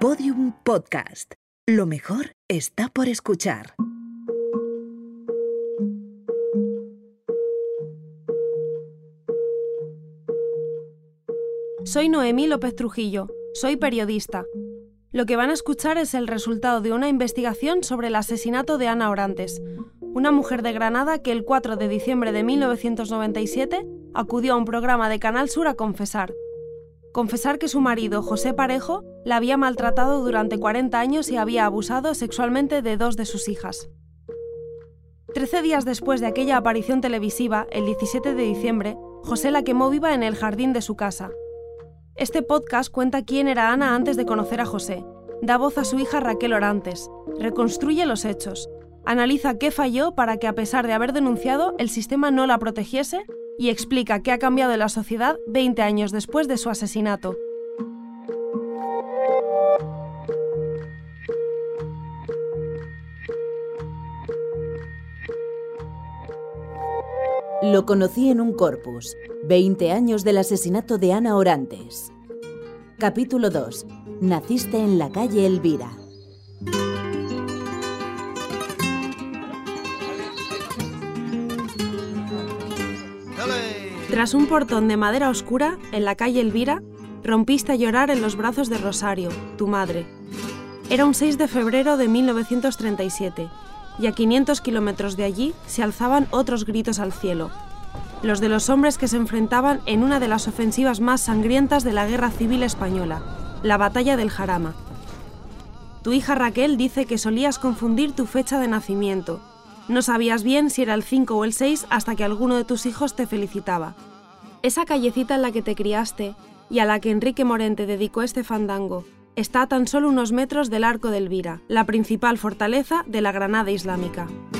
Podium Podcast. Lo mejor está por escuchar. Soy Noemí López Trujillo, soy periodista. Lo que van a escuchar es el resultado de una investigación sobre el asesinato de Ana Orantes, una mujer de Granada que el 4 de diciembre de 1997 acudió a un programa de Canal Sur a confesar. Confesar que su marido, José Parejo, la había maltratado durante 40 años y había abusado sexualmente de dos de sus hijas. Trece días después de aquella aparición televisiva, el 17 de diciembre, José la quemó viva en el jardín de su casa. Este podcast cuenta quién era Ana antes de conocer a José, da voz a su hija Raquel Orantes, reconstruye los hechos, analiza qué falló para que a pesar de haber denunciado el sistema no la protegiese y explica qué ha cambiado en la sociedad 20 años después de su asesinato. Lo conocí en un corpus. 20 años del asesinato de Ana Orantes. Capítulo 2. Naciste en la calle Elvira. Tras un portón de madera oscura, en la calle Elvira, rompiste a llorar en los brazos de Rosario, tu madre. Era un 6 de febrero de 1937, y a 500 kilómetros de allí se alzaban otros gritos al cielo, los de los hombres que se enfrentaban en una de las ofensivas más sangrientas de la Guerra Civil Española, la Batalla del Jarama. Tu hija Raquel dice que solías confundir tu fecha de nacimiento, no sabías bien si era el 5 o el 6 hasta que alguno de tus hijos te felicitaba. Esa callecita en la que te criaste y a la que Enrique Morente dedicó este fandango está a tan solo unos metros del Arco de Elvira, la principal fortaleza de la Granada Islámica. Tu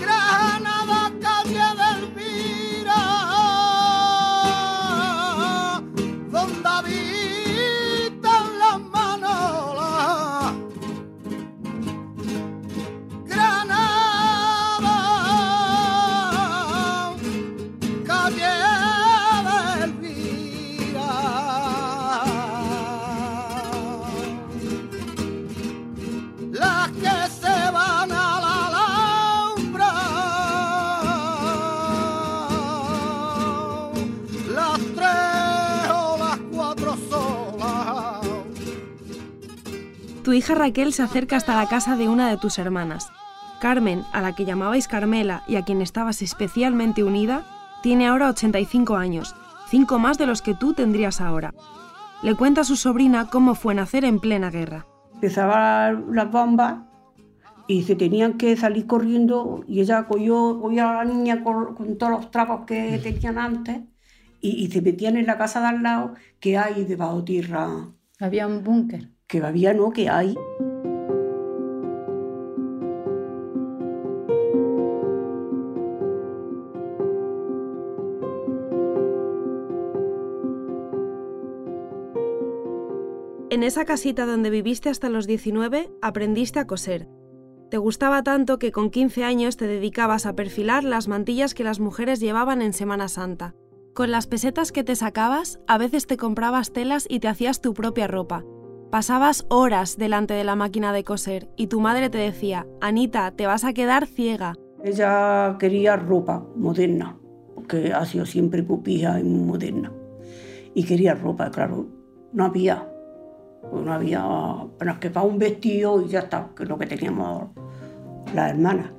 hija Raquel se acerca hasta la casa de una de tus hermanas. Carmen, a la que llamabais Carmela y a quien estabas especialmente unida, tiene ahora 85 años, cinco más de los que tú tendrías ahora. Le cuenta a su sobrina cómo fue nacer en plena guerra. Empezaban las bombas y se tenían que salir corriendo y ella cogió, a la niña con, todos los trapos que tenían antes y, y se metían en la casa de al lado que hay debajo tierra. Había un búnker que había no que hay. En esa casita donde viviste hasta los 19 aprendiste a coser. Te gustaba tanto que con 15 años te dedicabas a perfilar las mantillas que las mujeres llevaban en Semana Santa. Con las pesetas que te sacabas, a veces te comprabas telas y te hacías tu propia ropa, Pasabas horas delante de la máquina de coser y tu madre te decía, Anita, te vas a quedar ciega. Ella quería ropa moderna, porque ha sido siempre pupilla y moderna. Y quería ropa, claro, no había. No había, pero que para un vestido y ya está, que es lo que teníamos las hermanas.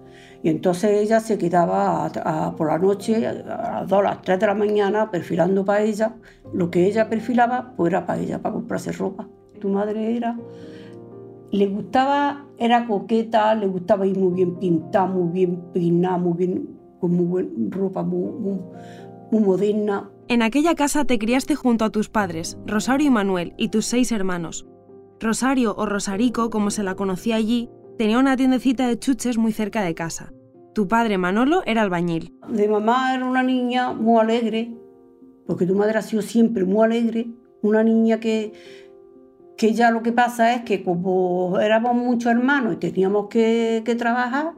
Y entonces ella se quedaba por la noche, a las 2, a las 3 de la mañana, perfilando para ella. Lo que ella perfilaba, pues era para ella, para comprarse ropa tu madre era, le gustaba, era coqueta, le gustaba ir muy bien pintada, muy bien peinada, muy bien, con muy buena ropa, muy, moderna. En aquella casa te criaste junto a tus padres, Rosario y Manuel, y tus seis hermanos. Rosario, o Rosarico, como se la conocía allí, tenía una tiendecita de chuches muy cerca de casa. Tu padre, Manolo, era albañil. De mamá era una niña muy alegre, porque tu madre ha sido siempre muy alegre, una niña que que ya lo que pasa es que como éramos muchos hermanos y teníamos que, trabajar,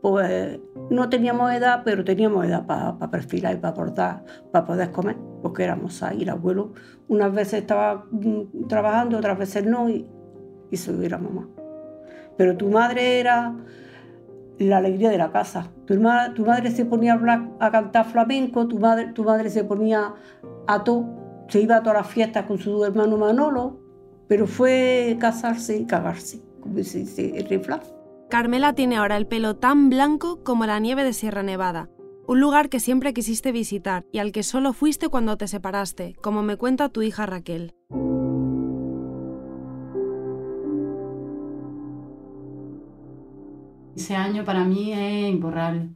pues no teníamos edad, pero teníamos edad para perfilar y para aportar, para poder comer, porque éramos ahí. El abuelo unas veces estaba mm, trabajando, otras veces no, y, Eso era mamá. Pero tu madre era la alegría de la casa. Tu, tu madre se ponía a, cantar flamenco, tu madre, tu madre se ponía a todo, se iba a todas las fiestas con su hermano Manolo, pero fue casarse y cagarse, como se dice el refrán. Carmela tiene ahora el pelo tan blanco como la nieve de Sierra Nevada, un lugar que siempre quisiste visitar y al que solo fuiste cuando te separaste, como me cuenta tu hija Raquel. Ese año para mí es imborrable.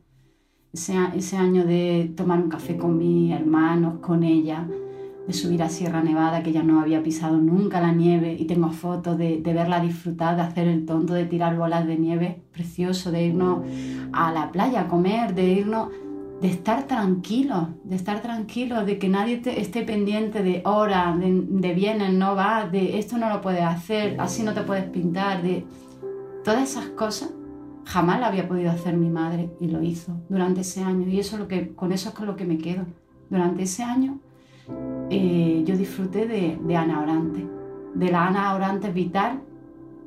Ese, ese año de tomar un café con mis hermanos, con ella, de subir a Sierra Nevada, que ya no había pisado nunca la nieve, y tengo fotos de, de, verla disfrutar, de hacer el tonto, de tirar bolas de nieve, precioso, de irnos a la playa a comer, de irnos, de estar tranquilos, de estar tranquilos, de que nadie esté pendiente de hora, de, de bienes, no va, de esto no lo puedes hacer, así no te puedes pintar, de todas esas cosas Jamás la había podido hacer mi madre y lo hizo durante ese año. Y eso es lo que, con eso es con lo que me quedo. Durante ese año eh, yo disfruté de, Ana Orante, de la Ana Orante vital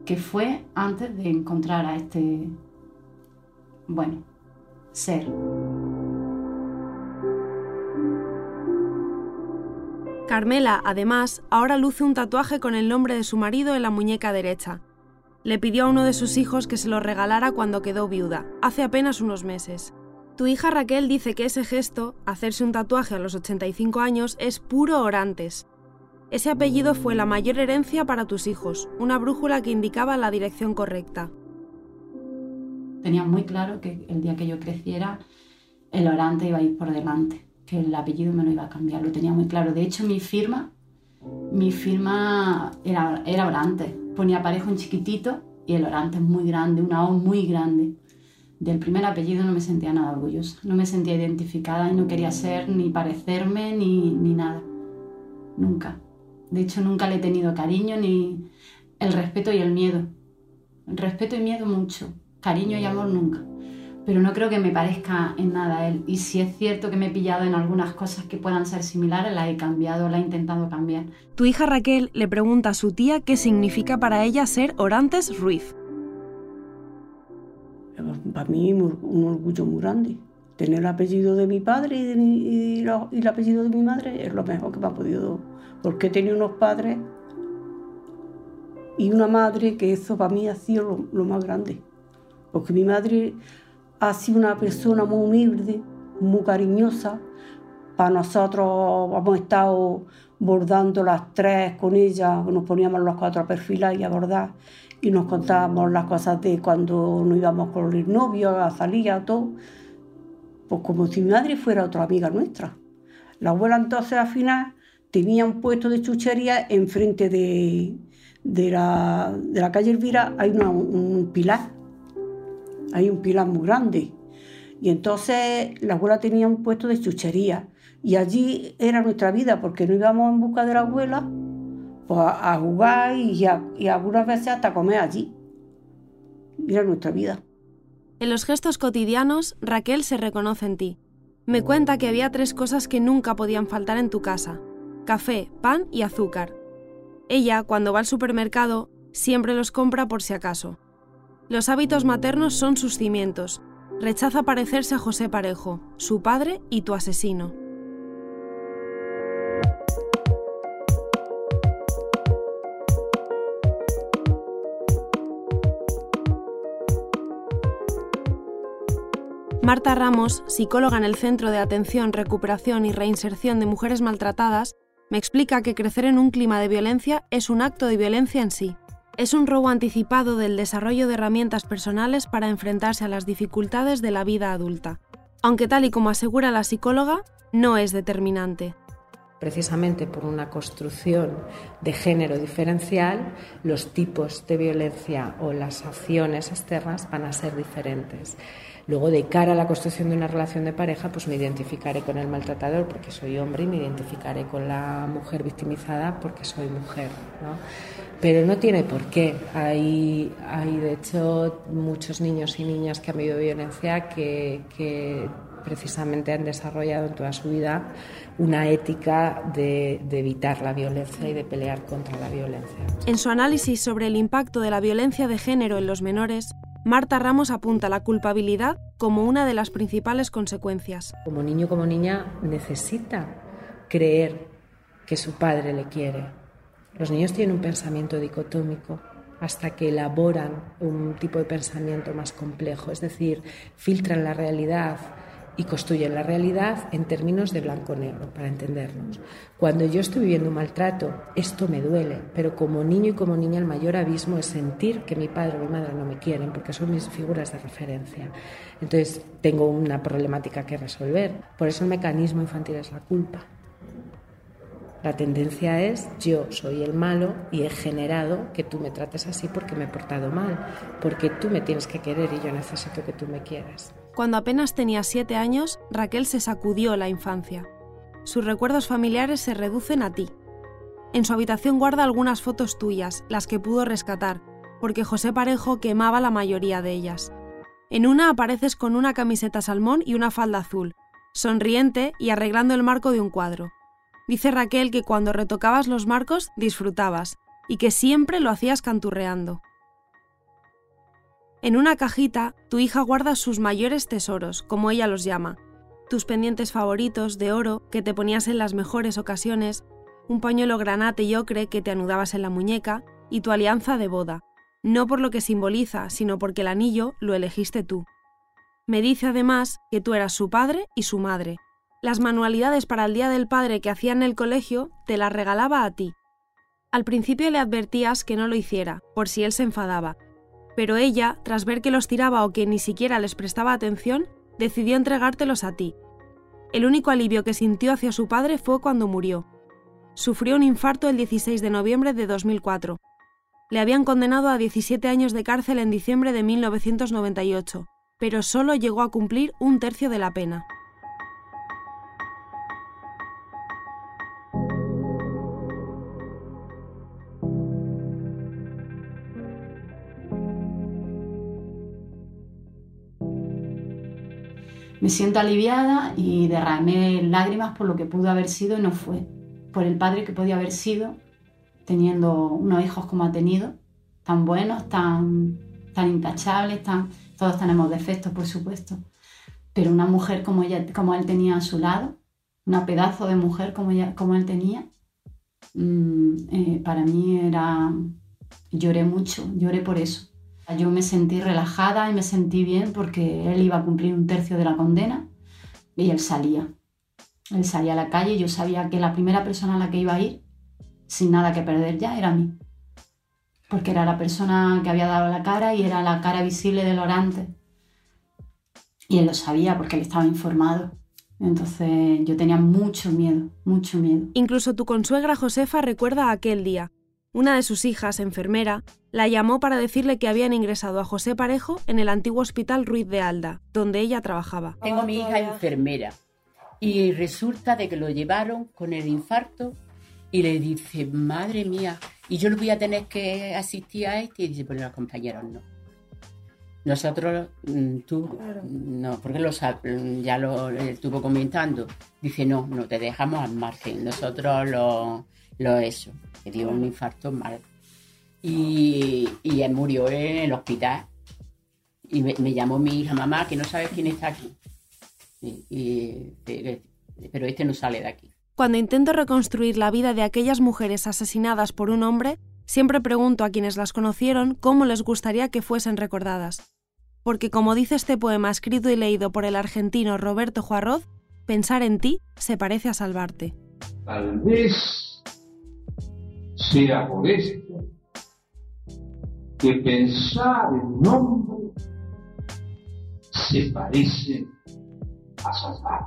que fue antes de encontrar a este, bueno, ser. Carmela, además, ahora luce un tatuaje con el nombre de su marido en la muñeca derecha le pidió a uno de sus hijos que se lo regalara cuando quedó viuda, hace apenas unos meses. Tu hija Raquel dice que ese gesto, hacerse un tatuaje a los 85 años, es puro Orantes. Ese apellido fue la mayor herencia para tus hijos, una brújula que indicaba la dirección correcta. Tenía muy claro que el día que yo creciera, el Orante iba a ir por delante, que el apellido me lo iba a cambiar, lo tenía muy claro. De hecho, mi firma, mi firma era, era Orante, ponía parejo en chiquitito y el orante muy grande, una O muy grande. Del primer apellido no me sentía nada orgullosa, no me sentía identificada y no quería ser ni parecerme ni, ni nada. Nunca. De hecho, nunca le he tenido cariño ni el respeto y el miedo. Respeto y miedo mucho, cariño y amor nunca pero no creo que me parezca en nada a él. Y si es cierto que me he pillado en algunas cosas que puedan ser similares, las he cambiado, las he intentado cambiar. Tu hija Raquel le pregunta a su tía qué significa para ella ser Orantes Ruiz. Para mí un orgullo muy grande. Tener el apellido de mi padre y, el apellido de mi madre es lo mejor que me ha podido... Porque he tenido unos padres y una madre que eso para mí ha sido lo, lo más grande. Porque mi madre ha sido una persona muy humilde, muy cariñosa. Para nosotros hemos estado bordando las tres con ella, nos poníamos los cuatro a perfilar y a bordar y nos contábamos las cosas de cuando nos íbamos con el novio, a salir, a todo. Pues como si mi madre fuera otra amiga nuestra. La abuela entonces al final tenía un puesto de chuchería enfrente de, de, la, de la calle Elvira, hay un pilar hay un pilar muy grande. Y entonces la abuela tenía un puesto de chuchería y allí era nuestra vida porque no íbamos en busca de la abuela pues, a, jugar y, y algunas veces hasta comer allí. Era nuestra vida. En los gestos cotidianos, Raquel se reconoce en ti. Me cuenta que había tres cosas que nunca podían faltar en tu casa. Café, pan y azúcar. Ella, cuando va al supermercado, siempre los compra por si acaso. Los hábitos maternos son sus cimientos. Rechaza parecerse a José Parejo, su padre y tu asesino. Marta Ramos, psicóloga en el Centro de Atención, Recuperación y Reinserción de Mujeres Maltratadas, me explica que crecer en un clima de violencia es un acto de violencia en sí. Es un robo anticipado del desarrollo de herramientas personales para enfrentarse a las dificultades de la vida adulta, aunque tal y como asegura la psicóloga, no es determinante. Precisamente por una construcción de género diferencial, los tipos de violencia o las acciones externas van a ser diferentes. Luego, de cara a la construcción de una relación de pareja, pues me identificaré con el maltratador porque soy hombre y me identificaré con la mujer victimizada porque soy mujer. ¿no? Pero no tiene por qué. Hay, hay, de hecho, muchos niños y niñas que han vivido violencia que, que precisamente han desarrollado en toda su vida una ética de, de, evitar la violencia y de pelear contra la violencia. En su análisis sobre el impacto de la violencia de género en los menores, Marta Ramos apunta la culpabilidad como una de las principales consecuencias. Como niño, como niña, necesita creer que su padre le quiere. Los niños tienen un pensamiento dicotómico hasta que elaboran un tipo de pensamiento más complejo, es decir, filtran la realidad y construyen la realidad en términos de blanco-negro, para entendernos. Cuando yo estoy viviendo un maltrato, esto me duele, pero como niño y como niña el mayor abismo es sentir que mi padre o mi madre no me quieren, porque son mis figuras de referencia. Entonces tengo una problemática que resolver. Por eso el mecanismo infantil es la culpa. La tendencia es yo soy el malo y he generado que tú me trates así porque me he portado mal, porque tú me tienes que querer y yo necesito que tú me quieras. Cuando apenas tenía siete años, Raquel se sacudió la infancia. Sus recuerdos familiares se reducen a ti. En su habitación guarda algunas fotos tuyas, las que pudo rescatar, porque José Parejo quemaba la mayoría de ellas. En una apareces con una camiseta salmón y una falda azul, sonriente y arreglando el marco de un cuadro. Dice Raquel que cuando retocabas los marcos disfrutabas y que siempre lo hacías canturreando. En una cajita, tu hija guarda sus mayores tesoros, como ella los llama, tus pendientes favoritos de oro que te ponías en las mejores ocasiones, un pañuelo granate y ocre que te anudabas en la muñeca. Y tu alianza de boda, no por lo que simboliza, sino porque el anillo lo elegiste tú. Me dice además que tú eras su padre y su madre, las manualidades para el Día del Padre que hacía en el colegio te las regalaba a ti. Al principio le advertías que no lo hiciera, por si él se enfadaba, pero ella, tras ver que los tiraba o que ni siquiera les prestaba atención, decidió entregártelos a ti. El único alivio que sintió hacia su padre fue cuando murió. Sufrió un infarto el 16 de noviembre de 2004. Le habían condenado a 17 años de cárcel en diciembre de 1998, pero solo llegó a cumplir un tercio de la pena. Me siento aliviada y derramé lágrimas por lo que pudo haber sido y no fue. Por el padre que podía haber sido, teniendo unos hijos como ha tenido, tan buenos, tan, tan intachables, tan, todos tenemos defectos, por supuesto. Pero una mujer como, ella, como él tenía a su lado, una pedazo de mujer como, ella, como él tenía, mm, eh, para mí era... Lloré mucho, lloré por eso. Yo me sentí relajada y me sentí bien porque él iba a cumplir un tercio de la condena y él salía. Él salía a la calle y yo sabía que la primera persona a la que iba a ir, sin nada que perder ya, era mí. Porque era la persona que había dado la cara y era la cara visible del orante. Y él lo sabía porque él estaba informado. Entonces yo tenía mucho miedo, mucho miedo. Incluso tu consuegra Josefa recuerda aquel día. Una de sus hijas, enfermera, la llamó para decirle que habían ingresado a José Parejo en el antiguo hospital Ruiz de Alda, donde ella trabajaba. Tengo a mi hija enfermera y resulta de que lo llevaron con el infarto y le dice, madre mía, y yo le voy a tener que asistir a este y dice, pues los compañeros no. Nosotros, mm, tú, no, porque lo, ya lo estuvo comentando. Dice, no, no te dejamos al margen. Nosotros lo, lo eso, que dio un infarto mal. Y, y él murió en el hospital. Y me, llamó mi hija, mamá, que no sabes quién está aquí. pero este no sale de aquí. Cuando intento reconstruir la vida de aquellas mujeres asesinadas por un hombre, siempre pregunto a quienes las conocieron cómo les gustaría que fuesen recordadas. Porque como dice este poema escrito y leído por el argentino Roberto Juarroz, pensar en ti se parece a salvarte. Tal vez sea por esto que pensar en un hombre se parece a salvar.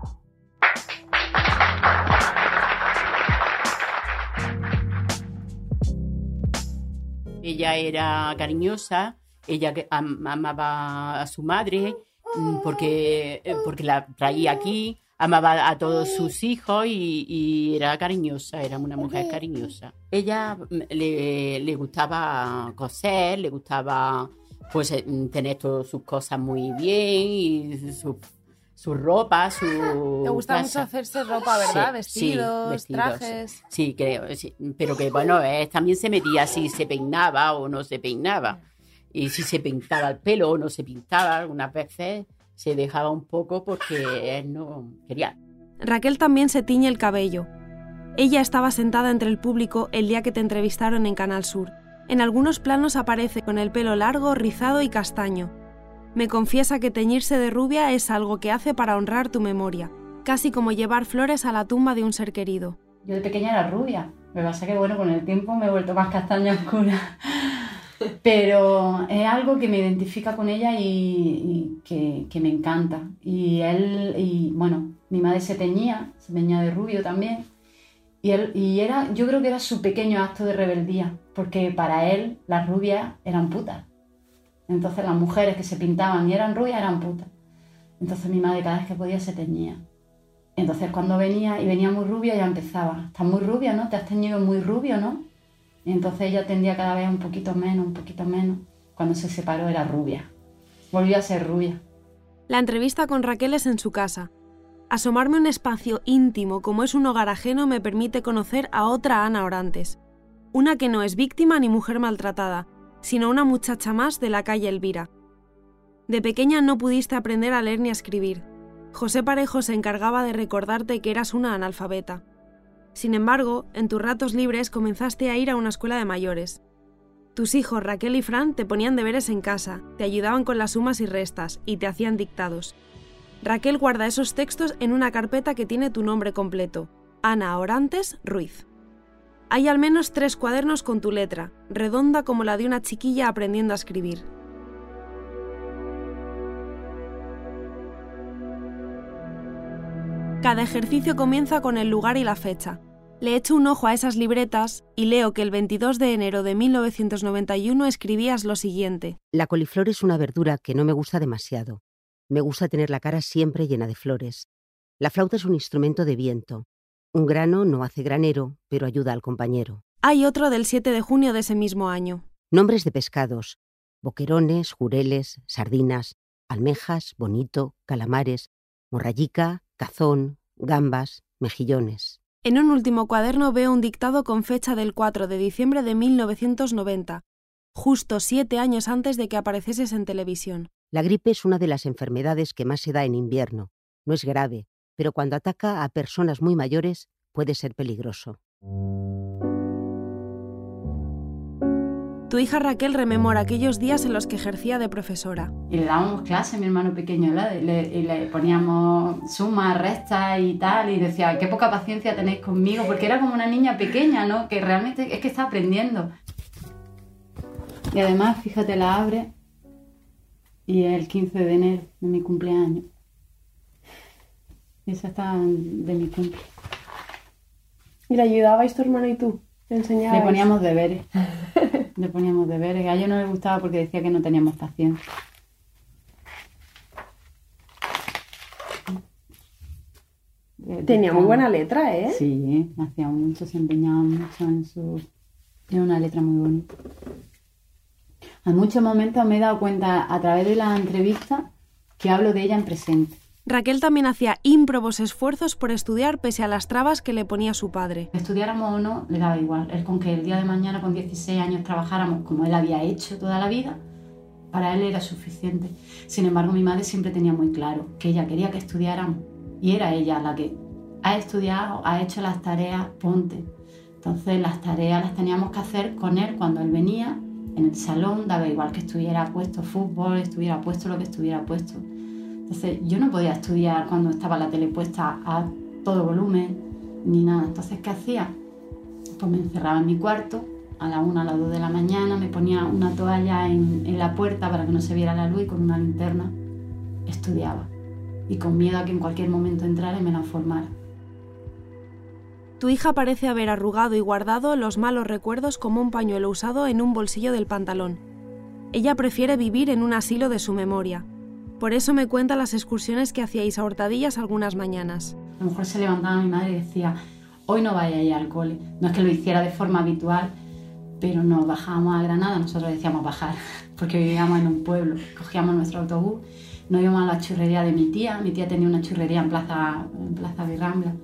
Ella era cariñosa, ella amaba a su madre mm, porque, eh, porque la traía aquí, amaba a todos sus hijos y, era cariñosa, era una mujer cariñosa. Ella mm, le, gustaba coser, le gustaba pues eh, tener todas sus cosas muy bien y su ropa, su... Te gusta casa. mucho hacerse ropa, ¿verdad? Sí, sí, vestidos, vestidos, trajes. Sí, creo, sí. pero que bueno, eh, también se metía si se peinaba o no se peinaba. Y si se pintaba el pelo o no se pintaba, algunas veces se dejaba un poco porque él no quería. Raquel también se tiñe el cabello. Ella estaba sentada entre el público el día que te entrevistaron en Canal Sur. En algunos planos aparece con el pelo largo, rizado y castaño. Me confiesa que teñirse de rubia es algo que hace para honrar tu memoria, casi como llevar flores a la tumba de un ser querido. Yo de pequeña era rubia, que pasa que bueno, con el tiempo me he vuelto más castaña oscura. Pero es algo que me identifica con ella y, que me encanta. Y él, y bueno, mi madre se teñía, se teñía de rubio también. Y, él, y era, yo creo que era su pequeño acto de rebeldía, porque para él las rubias eran putas. Entonces las mujeres que se pintaban y eran rubias eran putas. Entonces mi madre cada vez que podía se teñía. Entonces cuando venía y venía muy rubia ya empezaba, estás muy rubia, ¿no? Te has teñido muy rubio, ¿no? Entonces ella tendía cada vez un poquito menos, un poquito menos. Cuando se separó era rubia. Volvió a ser rubia. La entrevista con Raquel es en su casa. Asomarme a un espacio íntimo como es un hogar ajeno me permite conocer a otra Ana Orantes. Una que no es víctima ni mujer maltratada, sino una muchacha más de la calle Elvira. De pequeña no pudiste aprender a leer ni a escribir. José Parejo se encargaba de recordarte que eras una analfabeta. Sin embargo, en tus ratos libres comenzaste a ir a una escuela de mayores. Tus hijos Raquel y Fran te ponían deberes en casa, te ayudaban con las sumas y restas y te hacían dictados. Raquel guarda esos textos en una carpeta que tiene tu nombre completo, Ana Orantes Ruiz. Hay al menos tres cuadernos con tu letra, redonda como la de una chiquilla aprendiendo a escribir. Cada ejercicio comienza con el lugar y la fecha. Le echo un ojo a esas libretas y leo que el 22 de enero de 1991 escribías lo siguiente. La coliflor es una verdura que no me gusta demasiado. Me gusta tener la cara siempre llena de flores. La flauta es un instrumento de viento. Un grano no hace granero, pero ayuda al compañero. Hay otro del 7 de junio de ese mismo año. Nombres de pescados. Boquerones, jureles, sardinas, almejas, bonito, calamares, morrayica, cazón, gambas, mejillones. En un último cuaderno veo un dictado con fecha del 4 de diciembre de 1990, justo siete años antes de que aparecieses en televisión. La gripe es una de las enfermedades que más se da en invierno. No es grave, pero cuando ataca a personas muy mayores puede ser peligroso. Tu hija Raquel rememora aquellos días en los que ejercía de profesora. Y le dábamos clase a mi hermano pequeño, ¿verdad? Y le, y le poníamos sumas, restas y tal, y decía, qué poca paciencia tenéis conmigo, porque era como una niña pequeña, ¿no? Que realmente es que está aprendiendo. Y además, fíjate, la abre y es el 15 de enero de mi cumpleaños. Y esa está de mi cumple. ¿Y le ayudabais tu hermano y tú? ¿Te enseñabais? Le poníamos deberes. le poníamos deberes. A ella no le gustaba porque decía que no teníamos paciencia. Tenía muy buena letra, ¿eh? Sí, hacía mucho, se empeñaba mucho en su... Tiene una letra muy bonita. En muchos momentos me he dado cuenta a través de la entrevista que hablo de ella en presente. Raquel también hacía ímprobos esfuerzos por estudiar pese a las trabas que le ponía su padre. Estudiáramos o no, le daba igual. Él con que el día de mañana con 16 años trabajáramos como él había hecho toda la vida, para él era suficiente. Sin embargo, mi madre siempre tenía muy claro que ella quería que estudiáramos y era ella la que ha estudiado, ha hecho las tareas, ponte. Entonces las tareas las teníamos que hacer con él cuando él venía en el salón, daba igual que estuviera puesto fútbol, estuviera puesto lo que estuviera puesto. Entonces yo no podía estudiar cuando estaba la tele puesta a todo volumen ni nada. Entonces, ¿qué hacía? Pues me encerraba en mi cuarto a la una, a las dos de la mañana, me ponía una toalla en, la puerta para que no se viera la luz y con una linterna estudiaba. Y con miedo a que en cualquier momento entrara y me la formara. Tu hija parece haber arrugado y guardado los malos recuerdos como un pañuelo usado en un bolsillo del pantalón. Ella prefiere vivir en un asilo de su memoria. Por eso me cuenta las excursiones que hacíais a hurtadillas algunas mañanas. A lo mejor se levantaba mi madre y decía, hoy no vaya a ir al cole. No es que lo hiciera de forma habitual, pero nos bajábamos a Granada, nosotros decíamos bajar, porque vivíamos en un pueblo. Cogíamos nuestro autobús nos íbamos a la churrería de mi tía, mi tía tenía una churrería en Plaza, en Plaza Virrambla,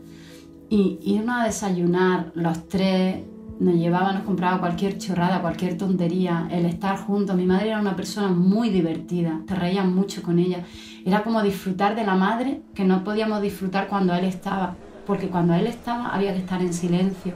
y irnos a desayunar los tres, nos llevaba, nos compraba cualquier chorrada, cualquier tontería, el estar juntos. Mi madre era una persona muy divertida, te reías mucho con ella. Era como disfrutar de la madre que no podíamos disfrutar cuando él estaba, porque cuando él estaba había que estar en silencio.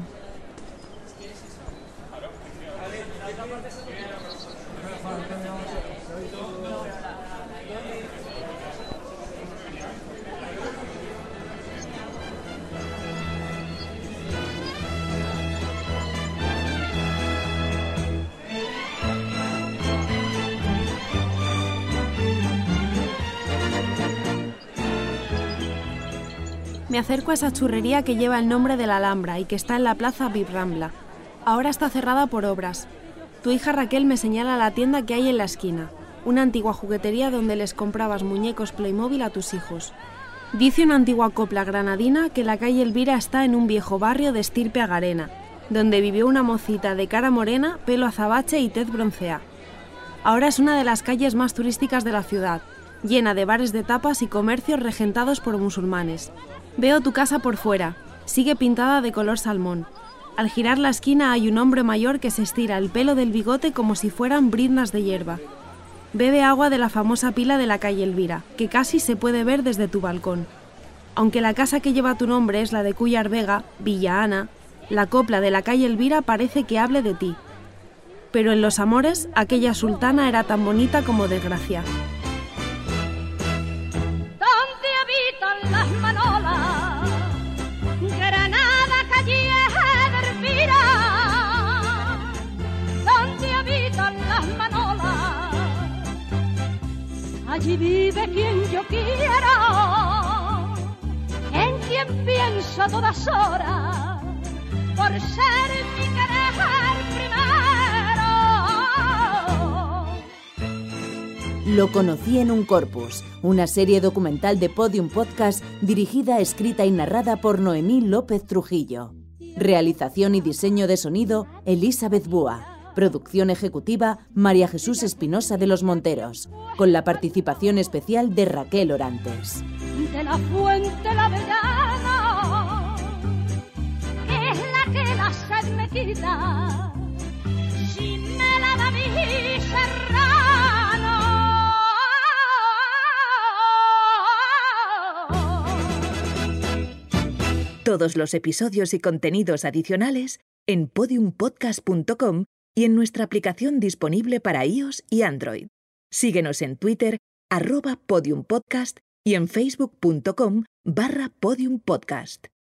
Me acerco a esa churrería que lleva el nombre de la Alhambra y que está en la plaza Vibrambla. Ahora está cerrada por obras. Tu hija Raquel me señala la tienda que hay en la esquina, una antigua juguetería donde les comprabas muñecos Playmobil a tus hijos. Dice una antigua copla granadina que la calle Elvira está en un viejo barrio de estirpe agarena, donde vivió una mocita de cara morena, pelo azabache y tez broncea. Ahora es una de las calles más turísticas de la ciudad, llena de bares de tapas y comercios regentados por musulmanes. Veo tu casa por fuera. Sigue pintada de color salmón. Al girar la esquina hay un hombre mayor que se estira el pelo del bigote como si fueran briznas de hierba. Bebe agua de la famosa pila de la calle Elvira, que casi se puede ver desde tu balcón. Aunque la casa que lleva tu nombre es la de Cuyar Vega, Villa Ana, la copla de la calle Elvira parece que hable de ti. Pero en los amores, aquella sultana era tan bonita como desgracia. Allí vive quien yo quiera, en quien pienso a todas horas, por ser mi querer primero. Lo conocí en un corpus, una serie documental de Podium Podcast dirigida, escrita y narrada por Noemí López Trujillo. Realización y diseño de sonido, Elizabeth Búa. Producción ejecutiva, María Jesús Espinosa de los Monteros, con la participación especial de Raquel Orantes. de la fuente la verana, es la que la sed me quita, si me la da mi serrano. Todos los episodios y contenidos adicionales en podiumpodcast.com y en nuestra aplicación disponible para iOS y Android. Síguenos en Twitter, arroba podiumpodcast y en facebook.com barra podiumpodcast.